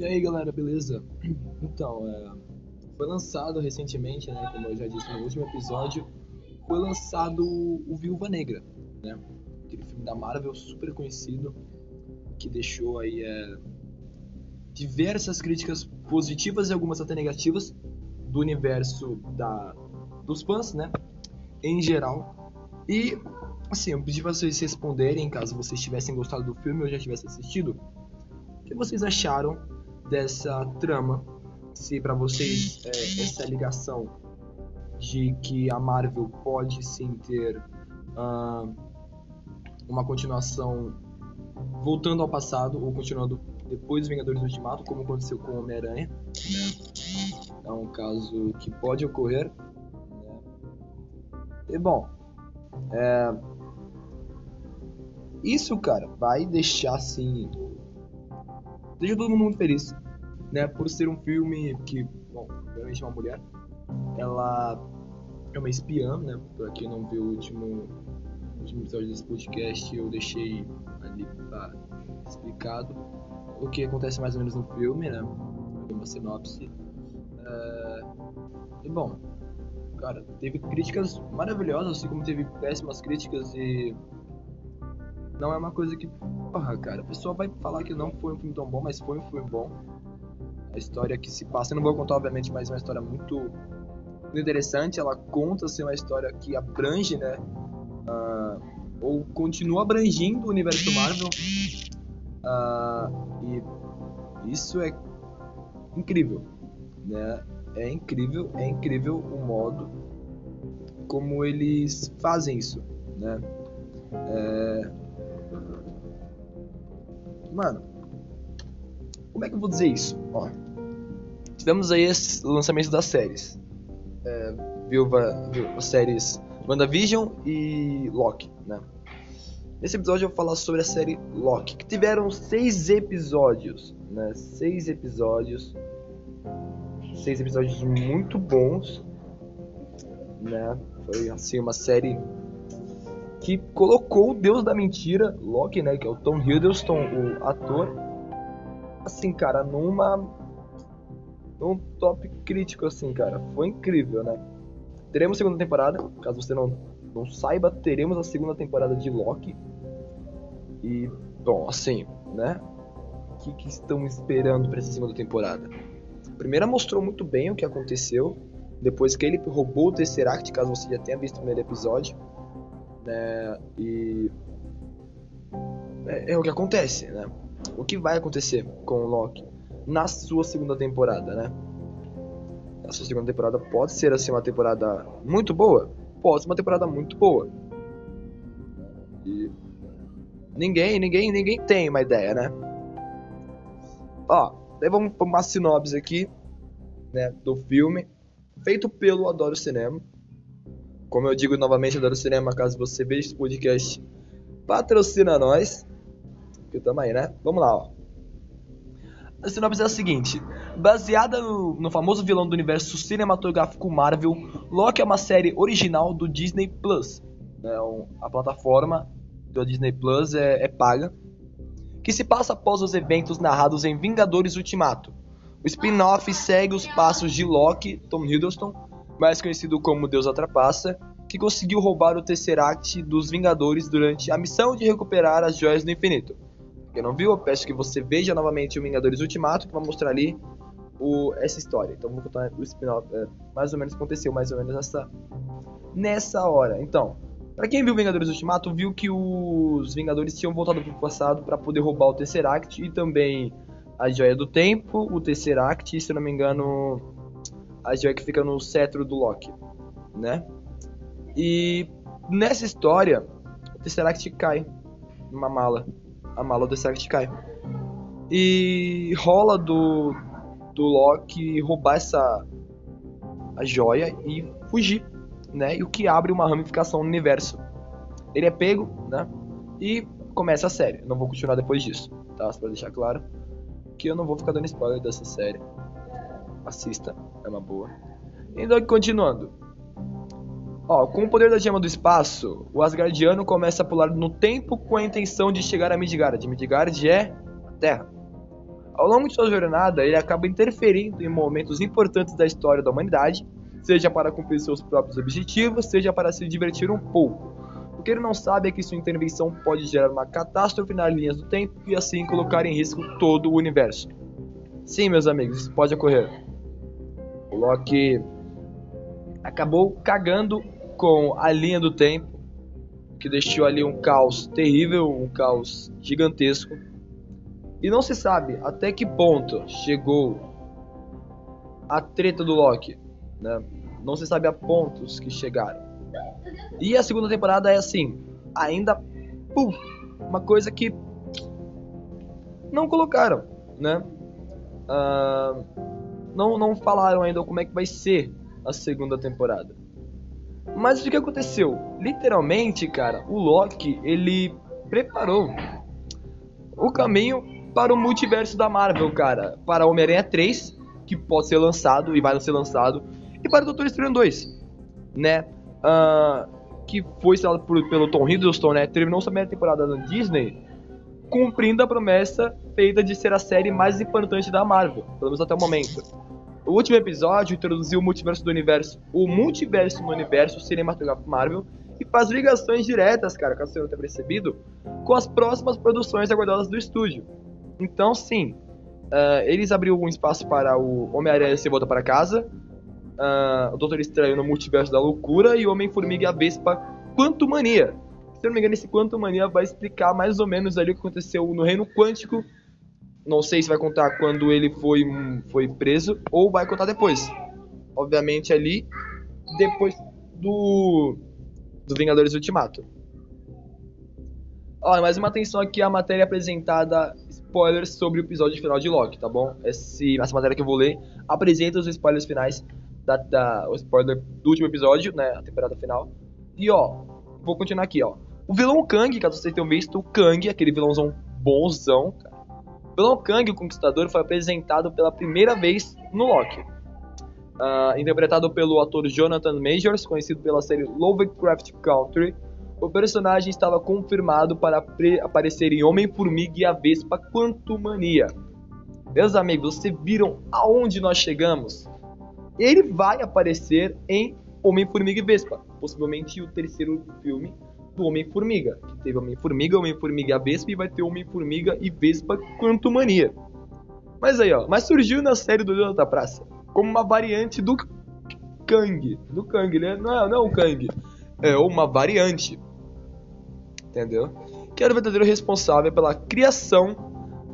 E aí galera, beleza? Então, é, foi lançado recentemente, né, como eu já disse no último episódio, foi lançado o Viúva Negra, né? Aquele filme da Marvel super conhecido que deixou aí é, diversas críticas positivas e algumas até negativas do universo da, dos fãs, né? Em geral. E assim, eu pedi para vocês responderem, caso vocês tivessem gostado do filme ou já tivessem assistido, o que vocês acharam dessa trama? Se para vocês é, essa ligação de que a Marvel pode sim ter uh, uma continuação voltando ao passado ou continuando depois dos Vingadores Ultimato, como aconteceu com Homem-Aranha. Né? É um caso que pode ocorrer. Né? E bom, é... isso, cara, vai deixar assim. Deixa todo mundo feliz, né? Por ser um filme que, bom, obviamente é uma mulher, ela é uma espiã, né? Pra quem não viu o último, o último episódio desse podcast, eu deixei ali tá, explicado o que acontece mais ou menos no filme, né? Uma sinopse. É... E bom, cara, teve críticas maravilhosas, assim como teve péssimas críticas e. Não é uma coisa que. Porra, cara, a pessoa vai falar que não foi um filme tão bom, mas foi um filme bom. A história que se passa, eu não vou contar, obviamente, mas é uma história muito interessante. Ela conta ser assim, uma história que abrange, né? Uh, ou continua abrangindo o universo Marvel. Uh, e isso é incrível, né? É incrível, é incrível o modo como eles fazem isso, né? É... Mano, como é que eu vou dizer isso? Ó, tivemos aí o lançamento das séries. É, Viúva, Viúva, séries WandaVision e Loki, né? Nesse episódio eu vou falar sobre a série Loki, que tiveram seis episódios, né? Seis episódios. Seis episódios muito bons, né? Foi assim uma série que colocou o deus da mentira, Loki, né? Que é o Tom Hiddleston, o ator. Assim, cara, numa num top crítico, assim, cara. Foi incrível, né? Teremos segunda temporada, caso você não, não saiba, teremos a segunda temporada de Loki. E, bom, assim, né? O que, que estão esperando para essa segunda temporada? A primeira mostrou muito bem o que aconteceu depois que ele roubou o Tesseract, caso você já tenha visto o primeiro episódio. Né? E. É, é o que acontece, né? O que vai acontecer com o Loki na sua segunda temporada, né? A sua segunda temporada pode ser assim uma temporada muito boa, pode ser uma temporada muito boa. E ninguém, ninguém, ninguém tem uma ideia, né? Ó, daí vamos para uma sinopse aqui, né, do filme, feito pelo Adoro Cinema. Como eu digo novamente, Adoro Cinema, caso você veja esse podcast, patrocina nós. Que tamo aí, né? Vamos lá, ó. A sinopse é a seguinte: baseada no, no, famoso vilão do universo cinematográfico Marvel, Loki é uma série original do Disney Plus. Né, a plataforma da Disney Plus é, é paga, que se passa após os eventos narrados em Vingadores Ultimato. O spin-off segue os passos de Loki, Tom Hiddleston, mais conhecido como Deus Atrapassa, que conseguiu roubar o Tesseract dos Vingadores durante a missão de recuperar as Joias do Infinito. Quem não viu, eu peço que você veja novamente o Vingadores Ultimato, que vai mostrar ali o, essa história. Então vou contar o spin-off. É, mais ou menos aconteceu, mais ou menos nessa, nessa hora. Então, para quem viu Vingadores Ultimato, viu que os Vingadores tinham voltado para o passado para poder roubar o Tesseract e também a Joia do Tempo, o Tesseract e, se não me engano, a joia que fica no cetro do Loki, né? E nessa história, o Tesseract cai numa mala a mala do Tesseract cai. E rola do, do Loki roubar essa a joia e fugir, né? E o que abre uma ramificação no universo. Ele é pego, né? E começa a série. Não vou continuar depois disso, tá? Só pra deixar claro que eu não vou ficar dando spoiler dessa série. Assista, é uma boa. Então, continuando. Ó, com o poder da gema do espaço, o Asgardiano começa a pular no tempo com a intenção de chegar a Midgard. Midgard é a Terra. Ao longo de sua jornada, ele acaba interferindo em momentos importantes da história da humanidade, seja para cumprir seus próprios objetivos, seja para se divertir um pouco. O que ele não sabe é que sua intervenção pode gerar uma catástrofe nas linhas do tempo e assim colocar em risco todo o universo. Sim, meus amigos, isso pode ocorrer. O Loki acabou cagando com a linha do tempo, que deixou ali um caos terrível, um caos gigantesco. E não se sabe até que ponto chegou a treta do Loki, né? Não se sabe a pontos que chegaram. E a segunda temporada é assim, ainda pum, uma coisa que não colocaram, né? Uh, não, não falaram ainda como é que vai ser a segunda temporada. Mas o que aconteceu? Literalmente, cara, o Loki, ele preparou o caminho para o multiverso da Marvel, cara. Para Homem-Aranha 3, que pode ser lançado e vai ser lançado. E para o Doutor Estranho 2, né? Uh, que foi estrelado por, pelo Tom Hiddleston, né? Terminou sua primeira temporada na Disney, cumprindo a promessa feita de ser a série mais importante da Marvel, pelo menos até o momento. O último episódio introduziu o multiverso do universo, o multiverso no universo cinematográfico Marvel e faz ligações diretas, cara, caso você não tenha percebido, com as próximas produções aguardadas do estúdio. Então, sim, uh, eles abriram um espaço para o Homem-Aranha se volta para casa, uh, o Doutor Estranho no multiverso da loucura e o Homem-Formiga e a Vespa Quanto Mania. Se não me engano, esse Quanto Mania vai explicar mais ou menos ali o que aconteceu no Reino Quântico não sei se vai contar quando ele foi, foi preso ou vai contar depois. Obviamente ali, depois do, do Vingadores Ultimato. Olha, mais uma atenção aqui à matéria apresentada, spoilers sobre o episódio final de Loki, tá bom? Esse, essa matéria que eu vou ler apresenta os spoilers finais, da, da, o spoiler do último episódio, né, a temporada final. E ó, vou continuar aqui, ó. O vilão Kang, caso vocês tenham visto, o Kang, aquele vilãozão bonzão, cara vilão Kang, o Conquistador, foi apresentado pela primeira vez no Loki. Uh, interpretado pelo ator Jonathan Majors, conhecido pela série Lovecraft Country, o personagem estava confirmado para aparecer em Homem-Formiga e a Vespa Quantumania. Meus amigos, vocês viram aonde nós chegamos? Ele vai aparecer em Homem-Formiga e Vespa, possivelmente o terceiro filme do Homem-Formiga. Que teve Homem-Formiga, Homem-Formiga e a Vespa e vai ter Homem-Formiga e Vespa Quanto Mania. Mas aí, ó, mas surgiu na série do Leão da Praça como uma variante do Kang. Do Kang, né? Não é, não é o Kang. É uma variante. Entendeu? Que era o verdadeiro responsável pela criação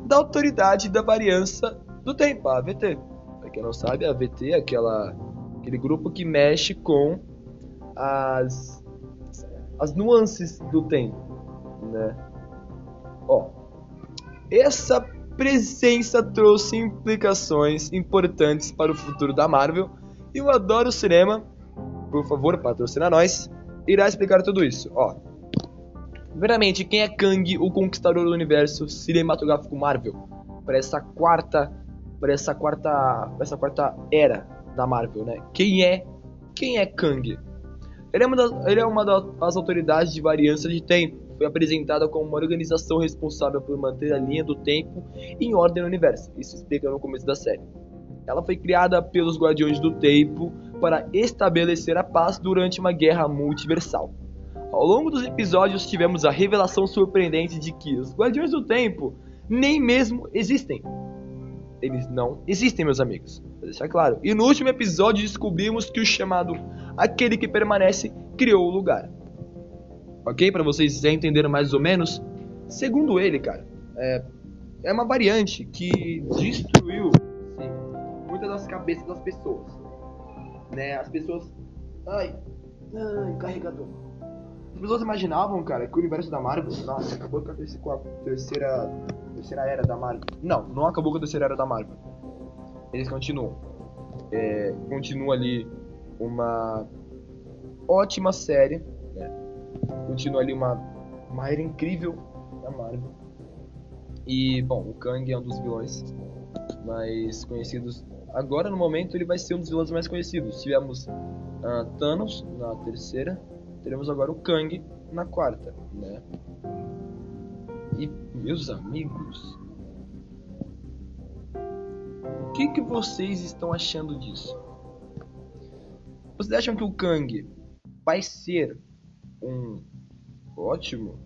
da autoridade da variança do tempo, a AVT. Pra quem não sabe, a AVT é aquela, aquele grupo que mexe com as as nuances do tempo, né? Ó, essa presença trouxe implicações importantes para o futuro da Marvel e o Adoro Cinema, por favor, patrocina nós, irá explicar tudo isso, ó. Primeiramente, quem é Kang, o conquistador do universo cinematográfico Marvel? Para essa quarta, para essa quarta, para essa quarta era da Marvel, né? Quem é, quem é Kang? Ele é uma das, ele é uma das autoridades de variância de tempo. Foi apresentada como uma organização responsável por manter a linha do tempo em ordem no universo. Isso explica no começo da série. Ela foi criada pelos Guardiões do Tempo para estabelecer a paz durante uma guerra multiversal. Ao longo dos episódios tivemos a revelação surpreendente de que os Guardiões do Tempo nem mesmo existem. Eles não existem, meus amigos. Vou deixar claro. E no último episódio descobrimos que o chamado aquele que permanece criou o lugar. Ok? Para vocês já entenderam mais ou menos. Segundo ele, cara, é, é uma variante que destruiu sim, muitas das cabeças das pessoas. Né? As pessoas. Ai, ai, carregador. As pessoas imaginavam, cara, que o universo da Marvel, nossa, acabou com a terceira, terceira era da Marvel. Não, não acabou com a terceira era da Marvel. Eles continuam. É, continua ali uma ótima série, né? Continua ali uma, uma era incrível da Marvel. E, bom, o Kang é um dos vilões mais conhecidos. Agora, no momento, ele vai ser um dos vilões mais conhecidos. Tivemos uh, Thanos na terceira, teremos agora o Kang na quarta, né? E, meus amigos, que, que vocês estão achando disso? Vocês acham que o Kang vai ser um ótimo,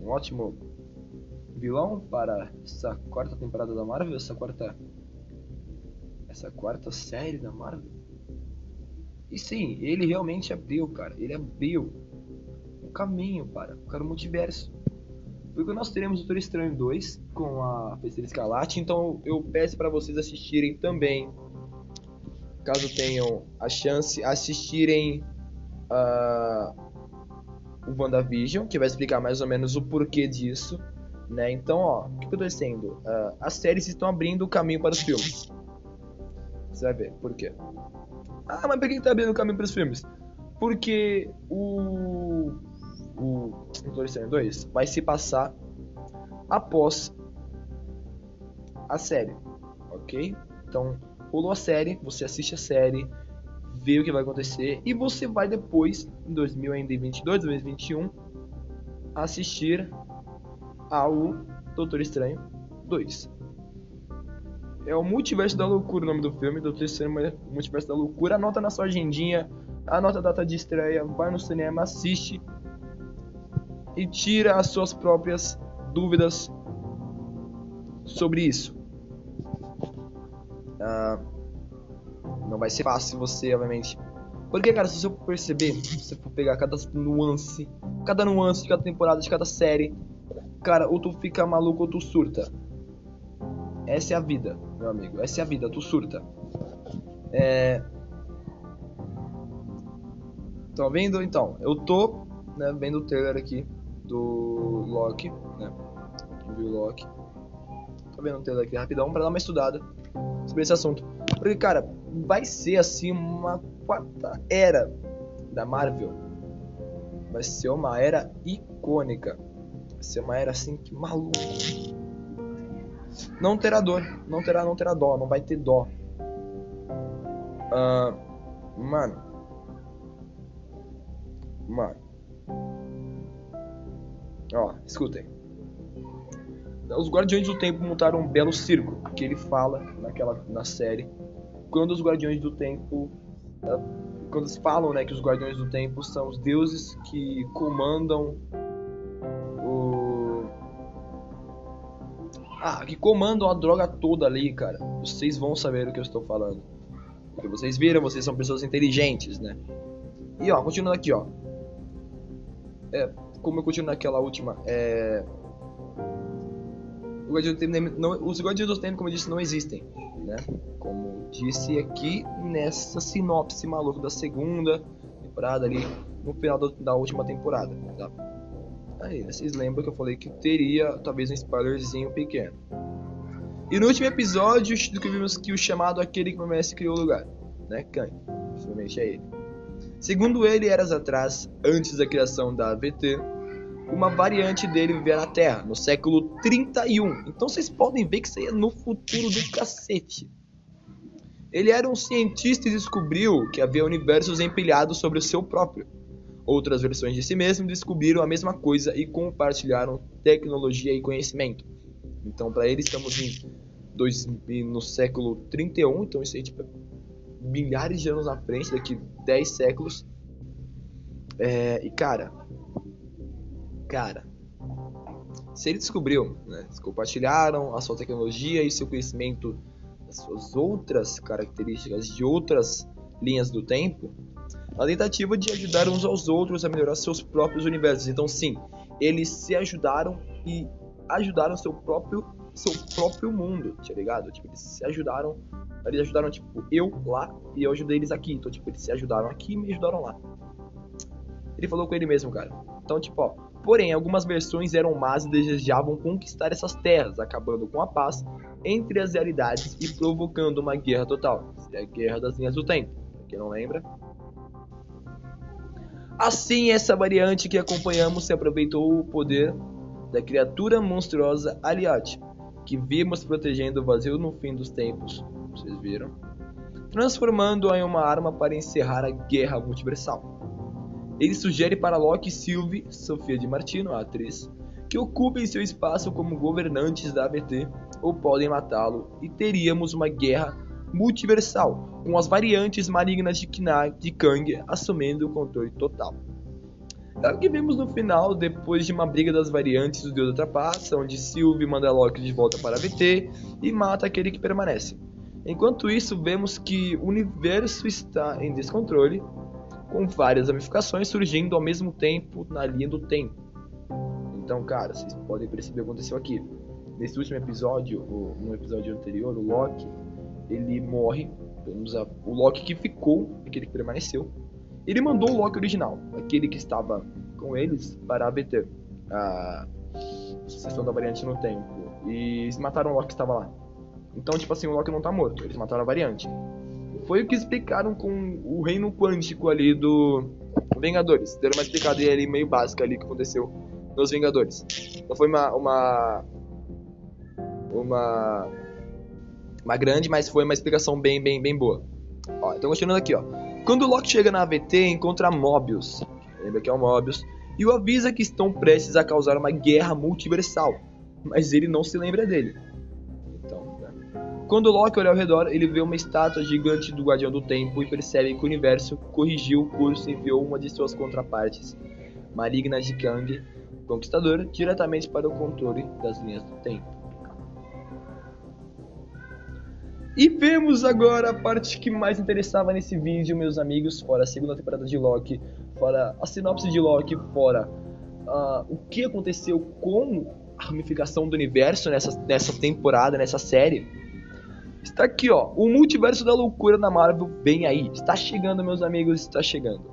um ótimo vilão para essa quarta temporada da Marvel, essa quarta, essa quarta série da Marvel? E sim, ele realmente abriu, cara. Ele abriu um caminho para, para o multiverso. Porque nós teremos o Doutor Estranho 2 com a Feiticeira Escarlate, então eu peço para vocês assistirem também, caso tenham a chance, assistirem uh, o WandaVision, que vai explicar mais ou menos o porquê disso. Né? Então, ó, o que, que? Uh, as séries estão abrindo o caminho para os filmes. Você vai ver por quê. Ah, mas por que tá abrindo o caminho para os filmes? Porque o. O Doutor Estranho 2 vai se passar após a série, ok? Então, rolou a série, você assiste a série, vê o que vai acontecer e você vai depois, em 2022, 2021, assistir ao Doutor Estranho 2. É o Multiverso da Loucura o nome do filme, Doutor Estranho Multiverso da Loucura. Anota na sua agendinha, anota a data de estreia, vai no cinema, assiste e tira as suas próprias dúvidas sobre isso. Uh, não vai ser fácil você, obviamente. Porque, cara, se você perceber, se você for pegar cada nuance, cada nuance de cada temporada, de cada série, cara, ou tu fica maluco ou tu surta. Essa é a vida, meu amigo. Essa é a vida, tu surta. É. Estão vendo? Então, eu tô né, vendo o trailer aqui do Loki, né? Viu Loki. Tô vendo o trailer aqui rapidão pra dar uma estudada sobre esse assunto. Porque, cara, vai ser assim uma quarta era da Marvel. Vai ser uma era icônica. Vai ser uma era assim que maluco. Não terá dor, não terá, não terá dó, não vai ter dó. Uh, mano. Mano. Ó, escutem. Os Guardiões do Tempo montaram um belo circo, que ele fala naquela na série. Quando os Guardiões do Tempo uh, quando eles falam, né, que os Guardiões do Tempo são os deuses que comandam Ah, que comandam a droga toda ali, cara. Vocês vão saber o que eu estou falando. Porque vocês viram, vocês são pessoas inteligentes, né? E ó, continuando aqui, ó. É, como eu continuo naquela última, é... Não, os Guardiões do Tempo, como eu disse, não existem, né? Como disse aqui nessa sinopse maluca da segunda temporada ali, no final da última temporada, tá? Aí, vocês lembram que eu falei que teria talvez um spoilerzinho pequeno. E no último episódio, do que o chamado aquele que Messi criou o lugar, né? Kang. Possivelmente é ele. Segundo ele, eras atrás, antes da criação da AVT, uma variante dele vivia na Terra, no século 31. Então vocês podem ver que isso aí é no futuro do cacete. Ele era um cientista e descobriu que havia universos empilhados sobre o seu próprio. Outras versões de si mesmo descobriram a mesma coisa e compartilharam tecnologia e conhecimento. Então, para eles, estamos em dois, no século 31, então isso aí tipo, milhares de anos na frente, daqui 10 séculos. É, e cara, cara, se ele descobriu, né, eles compartilharam a sua tecnologia e seu conhecimento, as suas outras características de outras linhas do tempo, a tentativa de ajudar uns aos outros a melhorar seus próprios universos. Então, sim, eles se ajudaram e ajudaram seu próprio seu próprio mundo, tá ligado? Tipo, eles se ajudaram, eles ajudaram tipo eu lá e eu ajudei eles aqui. Então, tipo, eles se ajudaram aqui e me ajudaram lá. Ele falou com ele mesmo, cara. Então, tipo, ó, porém, algumas versões eram más e desejavam conquistar essas terras, acabando com a paz entre as realidades e provocando uma guerra total. É a guerra das linhas do tempo. Quem não lembra, Assim, essa variante que acompanhamos se aproveitou o poder da criatura monstruosa Aliot, que vimos protegendo o vazio no fim dos tempos, vocês viram, transformando-a em uma arma para encerrar a guerra multiversal. Ele sugere para Loki e Sylvie, Sofia de Martino, a atriz, que ocupem seu espaço como governantes da ABT, ou podem matá-lo, e teríamos uma guerra multiversal, com as variantes malignas de Kna de Kang assumindo o controle total. O que vemos no final, depois de uma briga das variantes do Deus da Trapaça, onde Sylvie manda Loki de volta para a VT e mata aquele que permanece. Enquanto isso, vemos que o universo está em descontrole, com várias ramificações surgindo ao mesmo tempo na linha do tempo. Então, cara, vocês podem perceber o que aconteceu aqui. Nesse último episódio, ou no episódio anterior, o Loki, ele morre. O Loki que ficou, aquele que permaneceu, ele mandou o Loki original, aquele que estava com eles, para ABT, a sucessão da variante no tempo. E eles mataram o Loki que estava lá. Então, tipo assim, o Loki não tá morto, eles mataram a variante. Foi o que explicaram com o reino quântico ali do Vingadores. Deram uma explicada ali meio básica ali que aconteceu nos Vingadores. Não foi uma uma uma uma grande, mas foi uma explicação bem bem bem boa. Ó, então continuando aqui, ó. Quando o Loki chega na AVT, encontra Mobius, lembra que é o Mobius, e o avisa que estão prestes a causar uma guerra multiversal, mas ele não se lembra dele. Então, né? Quando Loki olha ao redor, ele vê uma estátua gigante do Guardião do Tempo e percebe que o universo corrigiu o curso e enviou uma de suas contrapartes, maligna de Kang, Conquistador, diretamente para o controle das linhas do tempo. E vemos agora a parte que mais interessava nesse vídeo, meus amigos, fora a segunda temporada de Loki, fora a sinopse de Loki, fora uh, o que aconteceu com a ramificação do universo nessa, nessa temporada, nessa série. Está aqui, ó, o multiverso da loucura na Marvel vem aí. Está chegando, meus amigos, está chegando.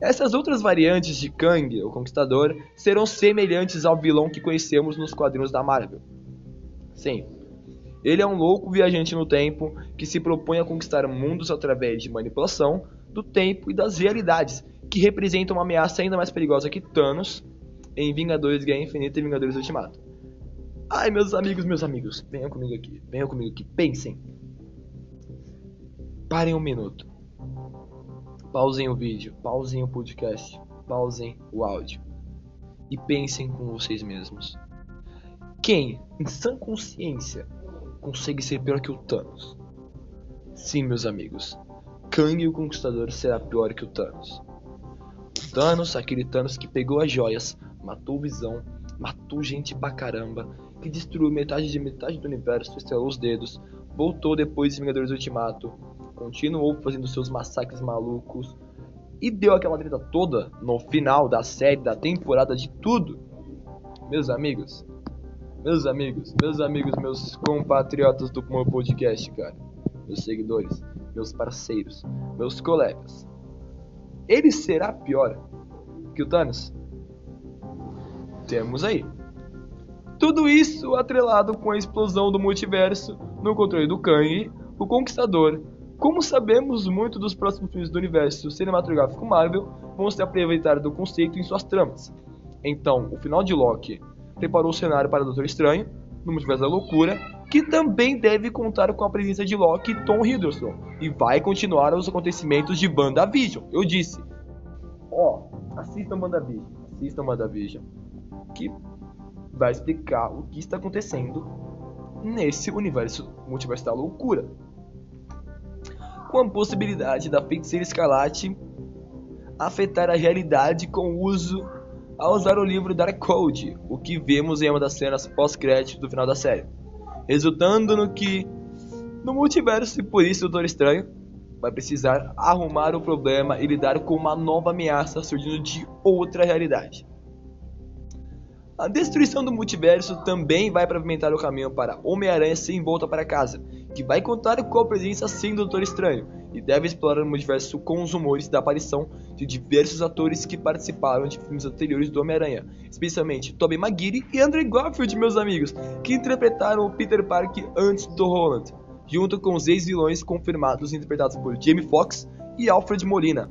Essas outras variantes de Kang, o Conquistador, serão semelhantes ao vilão que conhecemos nos quadrinhos da Marvel. Sim, ele é um louco viajante no tempo que se propõe a conquistar mundos através de manipulação do tempo e das realidades, que representam uma ameaça ainda mais perigosa que Thanos em Vingadores Guerra Infinita e Vingadores Ultimato. Ai, meus amigos, meus amigos, venham comigo aqui, venham comigo aqui, pensem. Parem um minuto. Pausem o vídeo, pausem o podcast, pausem o áudio. E pensem com vocês mesmos. Quem, em sã consciência, consegue ser pior que o Thanos. Sim, meus amigos, Kang o Conquistador será pior que o Thanos. O Thanos, aquele Thanos que pegou as joias, matou Visão, matou gente pra caramba, que destruiu metade de metade do universo, estrelou os dedos, voltou depois de Vingadores Ultimato, continuou fazendo seus massacres malucos e deu aquela treta toda no final da série, da temporada, de tudo. Meus amigos, meus amigos, meus amigos, meus compatriotas do meu podcast, cara. Meus seguidores, meus parceiros, meus colegas. Ele será pior que o Thanos? Temos aí. Tudo isso atrelado com a explosão do multiverso no controle do Kang, o Conquistador. Como sabemos muito dos próximos filmes do universo cinematográfico Marvel vão se aproveitar do conceito em suas tramas. Então, o final de Loki preparou o cenário para Doutor Estranho, no Multiverso da Loucura, que também deve contar com a presença de Loki e Tom Hiddleston, e vai continuar os acontecimentos de WandaVision. Eu disse, ó, oh, assistam WandaVision, assistam WandaVision, que vai explicar o que está acontecendo nesse universo Multiverso da Loucura. Com a possibilidade da feiticeira escarlate afetar a realidade com o uso ao usar o livro Dark Code, o que vemos em uma das cenas pós-crédito do final da série, resultando no que no multiverso e por isso o Doutor Estranho vai precisar arrumar o problema e lidar com uma nova ameaça surgindo de outra realidade. A destruição do multiverso também vai pavimentar o caminho para Homem-Aranha sem volta para casa, que vai contar com a presença sim do Doutor Estranho, e deve explorar o multiverso com os rumores da aparição de diversos atores que participaram de filmes anteriores do Homem-Aranha, especialmente Tobey Maguire e Andrew Garfield, meus amigos, que interpretaram o Peter Parker antes do Holland, junto com os ex-vilões confirmados interpretados por Jamie Foxx e Alfred Molina.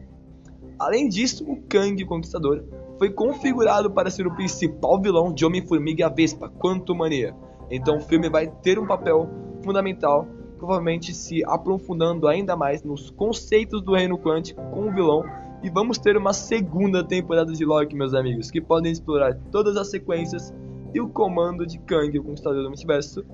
Além disso, o Kang o Conquistador foi configurado para ser o principal vilão de Homem-Formiga e a Vespa, Quanto Mania. Então o filme vai ter um papel fundamental, provavelmente se aprofundando ainda mais nos conceitos do reino quântico com o vilão. E vamos ter uma segunda temporada de Loki, meus amigos, que podem explorar todas as sequências e o comando de Kang, o Conquistador do Multiverso,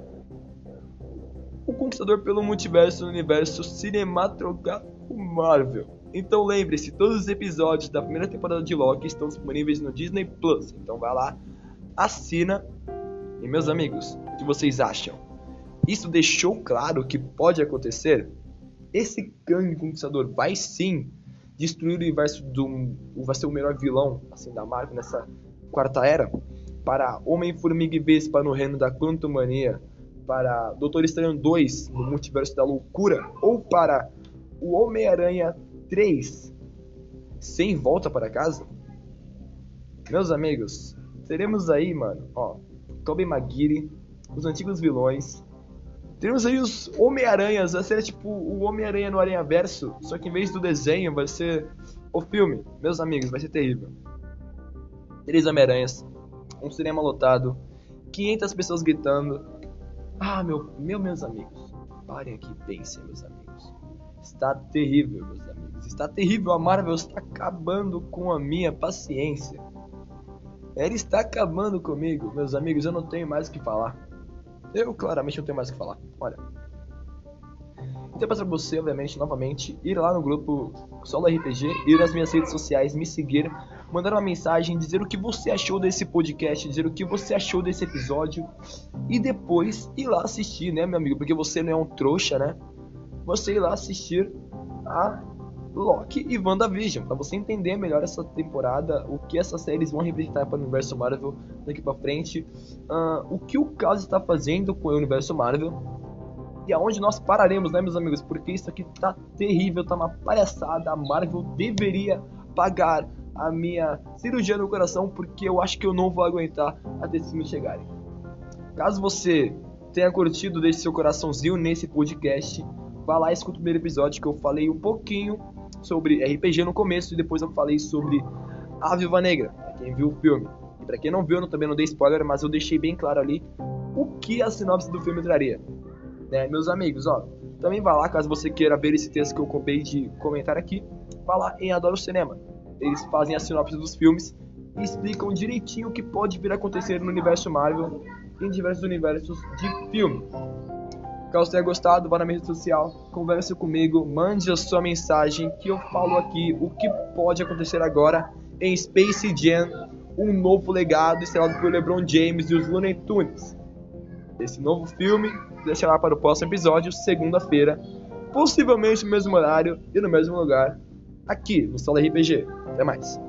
o conquistador pelo multiverso no universo cinematográfico Marvel. Então lembre-se, todos os episódios da primeira temporada de Loki estão disponíveis no Disney Plus. Então vai lá, assina. E meus amigos, o que vocês acham? Isso deixou claro que pode acontecer? Esse Kang Conquistador vai sim destruir o universo do. vai ser o melhor vilão assim da Marvel nessa quarta era? Para Homem-Formiga e Vespa no reino da Quantumania? Para Doutor Estranho 2 no Multiverso da Loucura? Ou para o Homem-Aranha 3 sem volta para casa? Meus amigos, teremos aí, mano, ó, Tobey Maguire, os antigos vilões. Teremos aí os Homem-Aranhas, vai ser tipo o Homem-Aranha no Aranha Verso, só que em vez do desenho vai ser o filme. Meus amigos, vai ser terrível. Três Homem-Aranhas, um cinema lotado, 500 pessoas gritando. Ah, meu, meu meus amigos, parem aqui e pensem, meus amigos. Está terrível, meus amigos. Está terrível. A Marvel está acabando com a minha paciência. Ela está acabando comigo, meus amigos. Eu não tenho mais o que falar. Eu claramente não tenho mais o que falar. Olha. Então para você, obviamente, novamente, ir lá no grupo Solo RPG, ir nas minhas redes sociais, me seguir, mandar uma mensagem, dizer o que você achou desse podcast, dizer o que você achou desse episódio e depois ir lá assistir, né, meu amigo? Porque você não é um trouxa, né? Você ir lá assistir a Loki e WandaVision, para você entender melhor essa temporada, o que essas séries vão representar para o universo Marvel daqui para frente, uh, o que o caso está fazendo com o universo Marvel e aonde nós pararemos, né, meus amigos? Porque isso aqui tá terrível, tá uma palhaçada. A Marvel deveria pagar a minha cirurgia no coração, porque eu acho que eu não vou aguentar até esses filmes chegarem. Caso você tenha curtido, deixe seu coraçãozinho nesse podcast. Vá lá e escuta o primeiro episódio que eu falei um pouquinho sobre RPG no começo e depois eu falei sobre A Viúva Negra, pra quem viu o filme. E pra quem não viu, eu também não dei spoiler, mas eu deixei bem claro ali o que a sinopse do filme traria. Né, meus amigos, ó, também vá lá, caso você queira ver esse texto que eu acabei de comentar aqui, vá lá em Adoro Cinema. Eles fazem a sinopse dos filmes e explicam direitinho o que pode vir a acontecer no universo Marvel em diversos universos de filme. Caso tenha gostado, vá na minha rede social, converse comigo, mande a sua mensagem que eu falo aqui o que pode acontecer agora em Space Jam, um novo legado estrelado por LeBron James e os Looney Tunes. Esse novo filme deixará para o próximo episódio, segunda-feira, possivelmente no mesmo horário e no mesmo lugar, aqui no Sala RPG. Até mais.